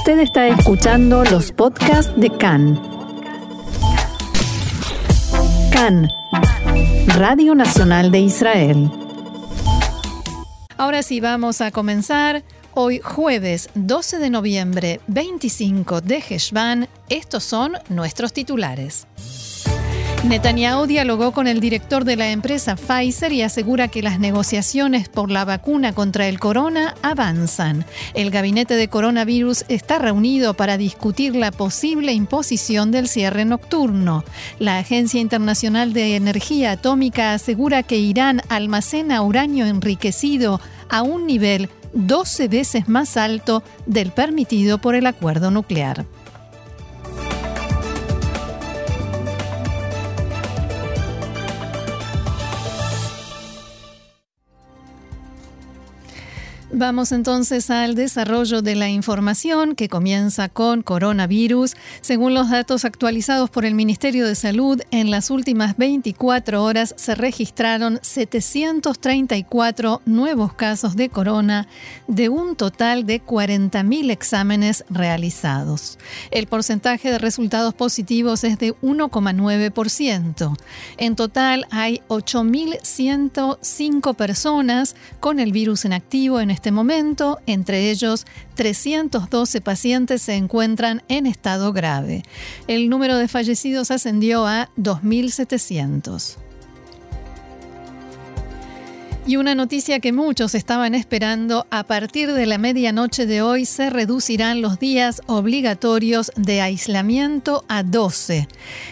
Usted está escuchando los podcasts de CAN. CAN, Radio Nacional de Israel. Ahora sí, vamos a comenzar. Hoy jueves 12 de noviembre 25 de Heshvan, estos son nuestros titulares. Netanyahu dialogó con el director de la empresa Pfizer y asegura que las negociaciones por la vacuna contra el corona avanzan. El gabinete de coronavirus está reunido para discutir la posible imposición del cierre nocturno. La Agencia Internacional de Energía Atómica asegura que Irán almacena uranio enriquecido a un nivel 12 veces más alto del permitido por el acuerdo nuclear. Vamos entonces al desarrollo de la información que comienza con coronavirus. Según los datos actualizados por el Ministerio de Salud, en las últimas 24 horas se registraron 734 nuevos casos de corona de un total de 40.000 exámenes realizados. El porcentaje de resultados positivos es de 1,9%. En total hay 8.105 personas con el virus en activo en este momento, entre ellos 312 pacientes se encuentran en estado grave. El número de fallecidos ascendió a 2.700. Y una noticia que muchos estaban esperando, a partir de la medianoche de hoy se reducirán los días obligatorios de aislamiento a 12.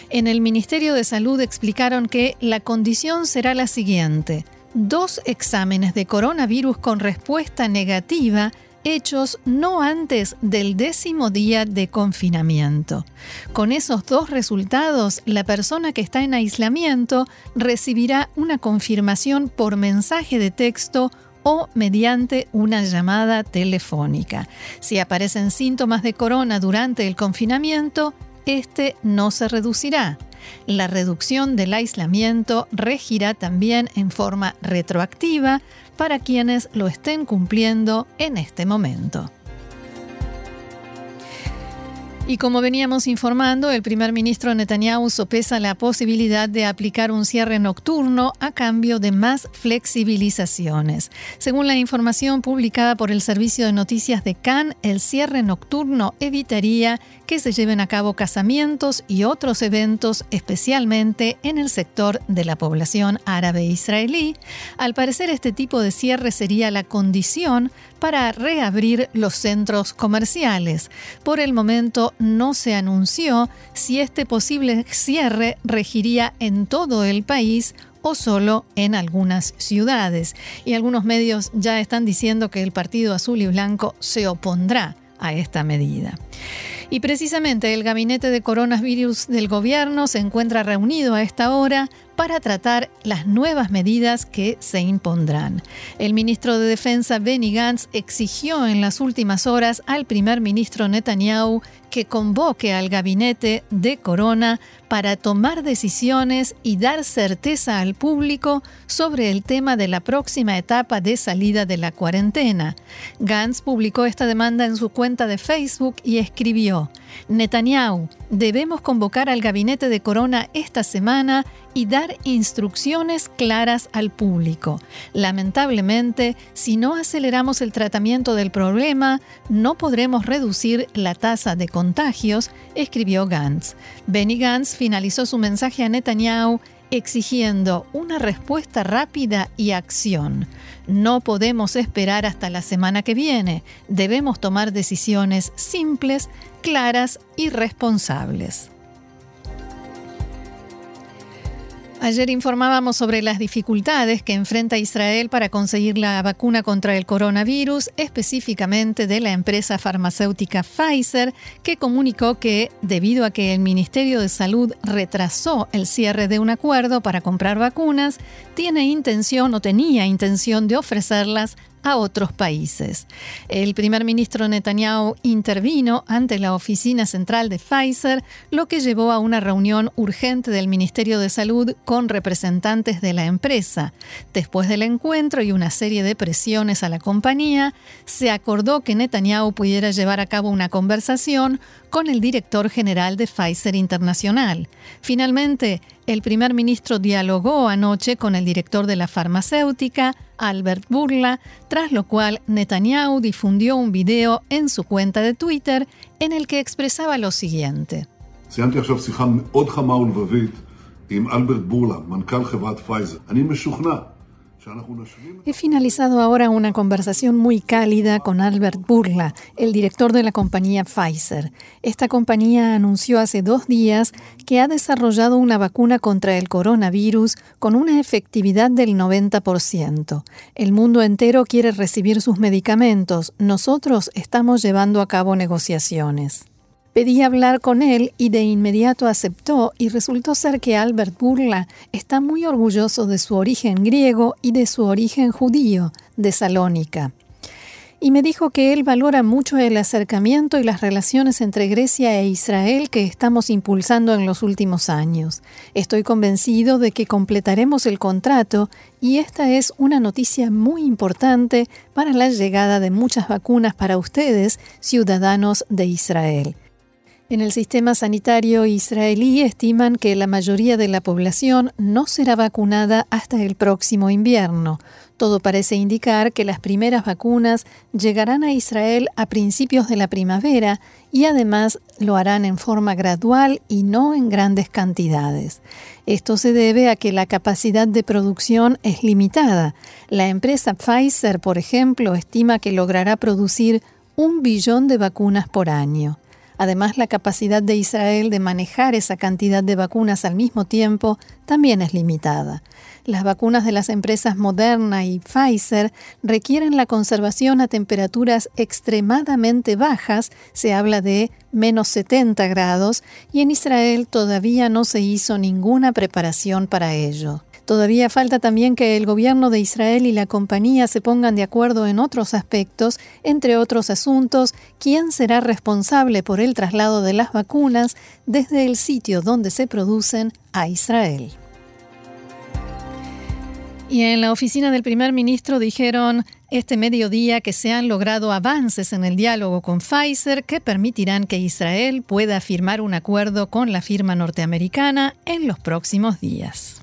En el Ministerio de Salud explicaron que la condición será la siguiente dos exámenes de coronavirus con respuesta negativa hechos no antes del décimo día de confinamiento. Con esos dos resultados, la persona que está en aislamiento recibirá una confirmación por mensaje de texto o mediante una llamada telefónica. Si aparecen síntomas de corona durante el confinamiento, este no se reducirá. La reducción del aislamiento regirá también en forma retroactiva para quienes lo estén cumpliendo en este momento. Y como veníamos informando, el primer ministro Netanyahu sopesa la posibilidad de aplicar un cierre nocturno a cambio de más flexibilizaciones. Según la información publicada por el Servicio de Noticias de Cannes, el cierre nocturno evitaría que se lleven a cabo casamientos y otros eventos, especialmente en el sector de la población árabe israelí. Al parecer, este tipo de cierre sería la condición para reabrir los centros comerciales. Por el momento no se anunció si este posible cierre regiría en todo el país o solo en algunas ciudades. Y algunos medios ya están diciendo que el Partido Azul y Blanco se opondrá a esta medida. Y precisamente el gabinete de coronavirus del gobierno se encuentra reunido a esta hora para tratar las nuevas medidas que se impondrán. El ministro de Defensa Benny Gantz exigió en las últimas horas al primer ministro Netanyahu que convoque al gabinete de Corona para tomar decisiones y dar certeza al público sobre el tema de la próxima etapa de salida de la cuarentena. Gantz publicó esta demanda en su cuenta de Facebook y escribió, Netanyahu, debemos convocar al gabinete de Corona esta semana y dar instrucciones claras al público. Lamentablemente, si no aceleramos el tratamiento del problema, no podremos reducir la tasa de contagios, escribió Gantz. Benny Gantz finalizó su mensaje a Netanyahu exigiendo una respuesta rápida y acción. No podemos esperar hasta la semana que viene. Debemos tomar decisiones simples, claras y responsables. Ayer informábamos sobre las dificultades que enfrenta Israel para conseguir la vacuna contra el coronavirus, específicamente de la empresa farmacéutica Pfizer, que comunicó que, debido a que el Ministerio de Salud retrasó el cierre de un acuerdo para comprar vacunas, tiene intención o tenía intención de ofrecerlas a otros países. El primer ministro Netanyahu intervino ante la oficina central de Pfizer, lo que llevó a una reunión urgente del Ministerio de Salud con representantes de la empresa. Después del encuentro y una serie de presiones a la compañía, se acordó que Netanyahu pudiera llevar a cabo una conversación con el director general de Pfizer Internacional. Finalmente, el primer ministro dialogó anoche con el director de la farmacéutica, Albert Burla, tras lo cual Netanyahu difundió un video en su cuenta de Twitter en el que expresaba lo siguiente. He finalizado ahora una conversación muy cálida con Albert Burla, el director de la compañía Pfizer. Esta compañía anunció hace dos días que ha desarrollado una vacuna contra el coronavirus con una efectividad del 90%. El mundo entero quiere recibir sus medicamentos. Nosotros estamos llevando a cabo negociaciones. Pedí hablar con él y de inmediato aceptó y resultó ser que Albert Burla está muy orgulloso de su origen griego y de su origen judío, de Salónica. Y me dijo que él valora mucho el acercamiento y las relaciones entre Grecia e Israel que estamos impulsando en los últimos años. Estoy convencido de que completaremos el contrato y esta es una noticia muy importante para la llegada de muchas vacunas para ustedes, ciudadanos de Israel. En el sistema sanitario israelí estiman que la mayoría de la población no será vacunada hasta el próximo invierno. Todo parece indicar que las primeras vacunas llegarán a Israel a principios de la primavera y además lo harán en forma gradual y no en grandes cantidades. Esto se debe a que la capacidad de producción es limitada. La empresa Pfizer, por ejemplo, estima que logrará producir un billón de vacunas por año. Además, la capacidad de Israel de manejar esa cantidad de vacunas al mismo tiempo también es limitada. Las vacunas de las empresas Moderna y Pfizer requieren la conservación a temperaturas extremadamente bajas, se habla de menos 70 grados, y en Israel todavía no se hizo ninguna preparación para ello. Todavía falta también que el gobierno de Israel y la compañía se pongan de acuerdo en otros aspectos, entre otros asuntos, quién será responsable por el traslado de las vacunas desde el sitio donde se producen a Israel. Y en la oficina del primer ministro dijeron este mediodía que se han logrado avances en el diálogo con Pfizer que permitirán que Israel pueda firmar un acuerdo con la firma norteamericana en los próximos días.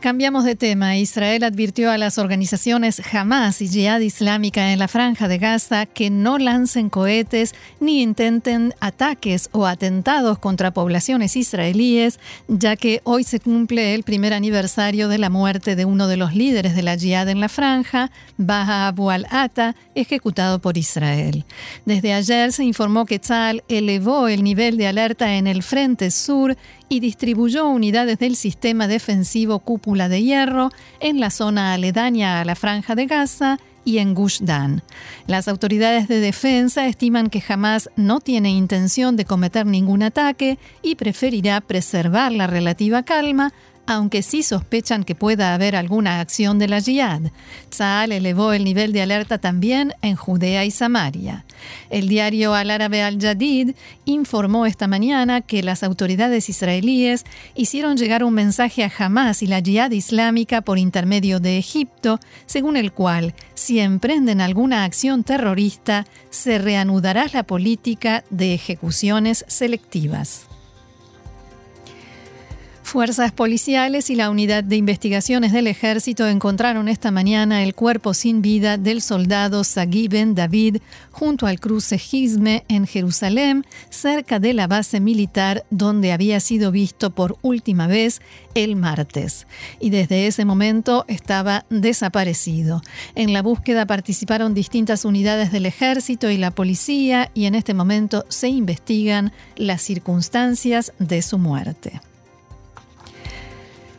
Cambiamos de tema. Israel advirtió a las organizaciones Hamas y Jihad Islámica en la franja de Gaza que no lancen cohetes ni intenten ataques o atentados contra poblaciones israelíes, ya que hoy se cumple el primer aniversario de la muerte de uno de los líderes de la Jihad en la franja, Baha Abu al-Ata, ejecutado por Israel. Desde ayer se informó que Tzal elevó el nivel de alerta en el frente sur y distribuyó unidades del sistema defensivo Cúpula de Hierro en la zona aledaña a la Franja de Gaza y en Gush Dan. Las autoridades de defensa estiman que jamás no tiene intención de cometer ningún ataque y preferirá preservar la relativa calma aunque sí sospechan que pueda haber alguna acción de la Jihad. Tzal elevó el nivel de alerta también en Judea y Samaria. El diario Al Árabe Al Jadid informó esta mañana que las autoridades israelíes hicieron llegar un mensaje a Hamas y la Jihad islámica por intermedio de Egipto, según el cual, si emprenden alguna acción terrorista, se reanudará la política de ejecuciones selectivas. Fuerzas policiales y la unidad de investigaciones del ejército encontraron esta mañana el cuerpo sin vida del soldado Sagui Ben David junto al cruce Gizme en Jerusalén, cerca de la base militar donde había sido visto por última vez el martes. Y desde ese momento estaba desaparecido. En la búsqueda participaron distintas unidades del ejército y la policía y en este momento se investigan las circunstancias de su muerte.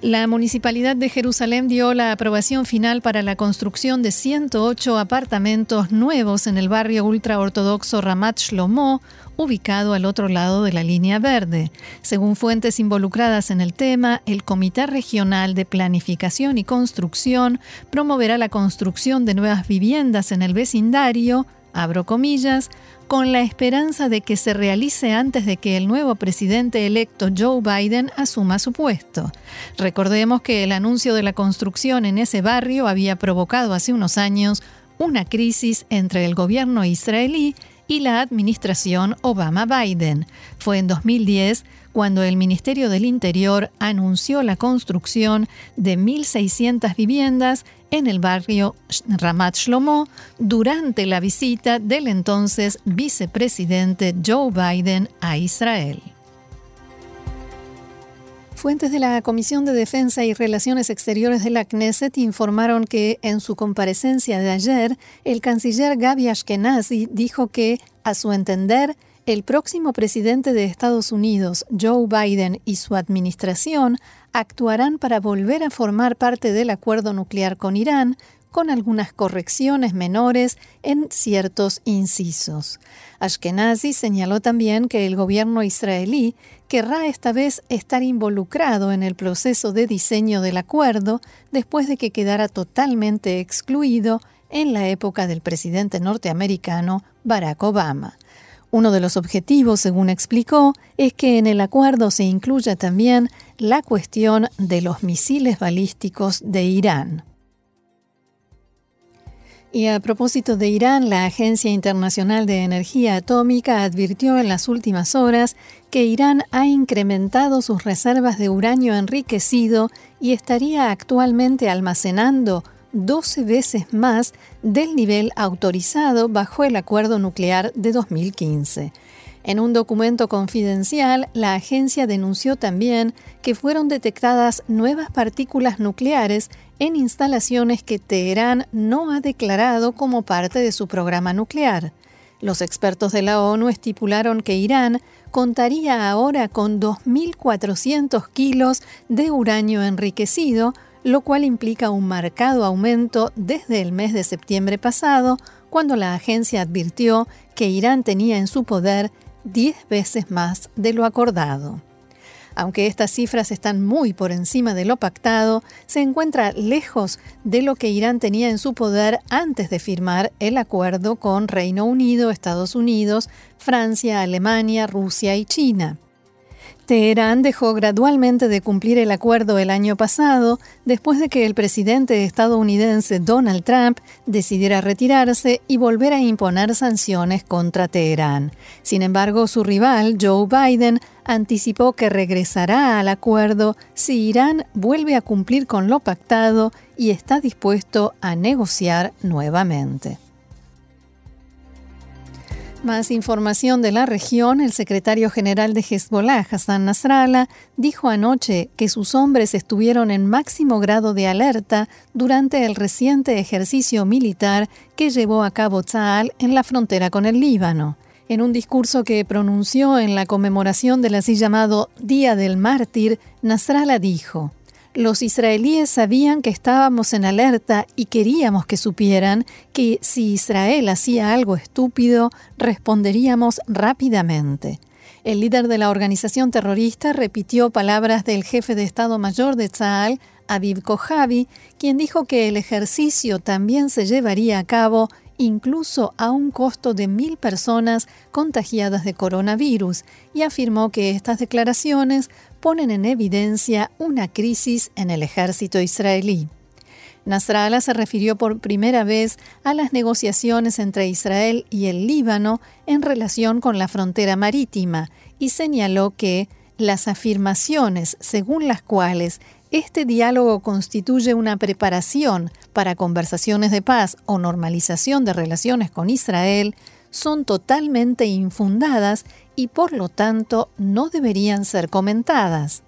La Municipalidad de Jerusalén dio la aprobación final para la construcción de 108 apartamentos nuevos en el barrio ultraortodoxo Ramat Shlomo, ubicado al otro lado de la línea verde. Según fuentes involucradas en el tema, el Comité Regional de Planificación y Construcción promoverá la construcción de nuevas viviendas en el vecindario, abro comillas, con la esperanza de que se realice antes de que el nuevo presidente electo Joe Biden asuma su puesto. Recordemos que el anuncio de la construcción en ese barrio había provocado hace unos años una crisis entre el gobierno israelí y la administración Obama-Biden. Fue en 2010 cuando el Ministerio del Interior anunció la construcción de 1.600 viviendas en el barrio Ramat Shlomo durante la visita del entonces vicepresidente Joe Biden a Israel. Fuentes de la Comisión de Defensa y Relaciones Exteriores de la Knesset informaron que en su comparecencia de ayer, el canciller Gaby Ashkenazi dijo que, a su entender, el próximo presidente de Estados Unidos, Joe Biden, y su administración actuarán para volver a formar parte del acuerdo nuclear con Irán, con algunas correcciones menores en ciertos incisos. Ashkenazi señaló también que el gobierno israelí querrá esta vez estar involucrado en el proceso de diseño del acuerdo después de que quedara totalmente excluido en la época del presidente norteamericano Barack Obama. Uno de los objetivos, según explicó, es que en el acuerdo se incluya también la cuestión de los misiles balísticos de Irán. Y a propósito de Irán, la Agencia Internacional de Energía Atómica advirtió en las últimas horas que Irán ha incrementado sus reservas de uranio enriquecido y estaría actualmente almacenando 12 veces más del nivel autorizado bajo el acuerdo nuclear de 2015. En un documento confidencial, la agencia denunció también que fueron detectadas nuevas partículas nucleares en instalaciones que Teherán no ha declarado como parte de su programa nuclear. Los expertos de la ONU estipularon que Irán contaría ahora con 2.400 kilos de uranio enriquecido, lo cual implica un marcado aumento desde el mes de septiembre pasado, cuando la agencia advirtió que Irán tenía en su poder 10 veces más de lo acordado. Aunque estas cifras están muy por encima de lo pactado, se encuentra lejos de lo que Irán tenía en su poder antes de firmar el acuerdo con Reino Unido, Estados Unidos, Francia, Alemania, Rusia y China. Teherán dejó gradualmente de cumplir el acuerdo el año pasado, después de que el presidente estadounidense Donald Trump decidiera retirarse y volver a imponer sanciones contra Teherán. Sin embargo, su rival, Joe Biden, anticipó que regresará al acuerdo si Irán vuelve a cumplir con lo pactado y está dispuesto a negociar nuevamente. Más información de la región, el secretario general de Hezbollah, Hassan Nasrallah, dijo anoche que sus hombres estuvieron en máximo grado de alerta durante el reciente ejercicio militar que llevó a cabo Tzal en la frontera con el Líbano. En un discurso que pronunció en la conmemoración del así llamado Día del Mártir, Nasrallah dijo: los israelíes sabían que estábamos en alerta y queríamos que supieran que si Israel hacía algo estúpido, responderíamos rápidamente. El líder de la organización terrorista repitió palabras del jefe de Estado Mayor de Tzal, Aviv Kojavi, quien dijo que el ejercicio también se llevaría a cabo incluso a un costo de mil personas contagiadas de coronavirus, y afirmó que estas declaraciones ponen en evidencia una crisis en el ejército israelí. Nasrallah se refirió por primera vez a las negociaciones entre Israel y el Líbano en relación con la frontera marítima y señaló que las afirmaciones según las cuales este diálogo constituye una preparación para conversaciones de paz o normalización de relaciones con Israel son totalmente infundadas y por lo tanto no deberían ser comentadas.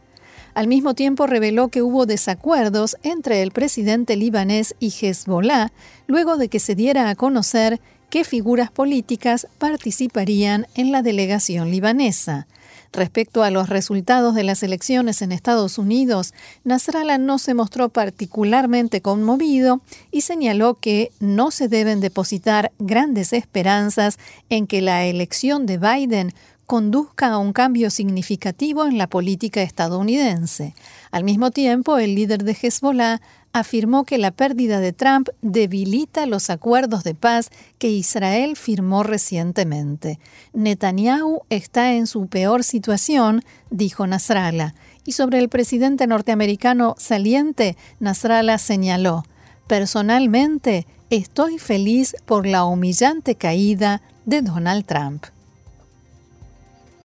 Al mismo tiempo reveló que hubo desacuerdos entre el presidente libanés y Hezbollah luego de que se diera a conocer qué figuras políticas participarían en la delegación libanesa. Respecto a los resultados de las elecciones en Estados Unidos, Nasrallah no se mostró particularmente conmovido y señaló que no se deben depositar grandes esperanzas en que la elección de Biden conduzca a un cambio significativo en la política estadounidense. Al mismo tiempo, el líder de Hezbollah afirmó que la pérdida de Trump debilita los acuerdos de paz que Israel firmó recientemente. Netanyahu está en su peor situación, dijo Nasrallah. Y sobre el presidente norteamericano saliente, Nasrallah señaló, Personalmente, estoy feliz por la humillante caída de Donald Trump.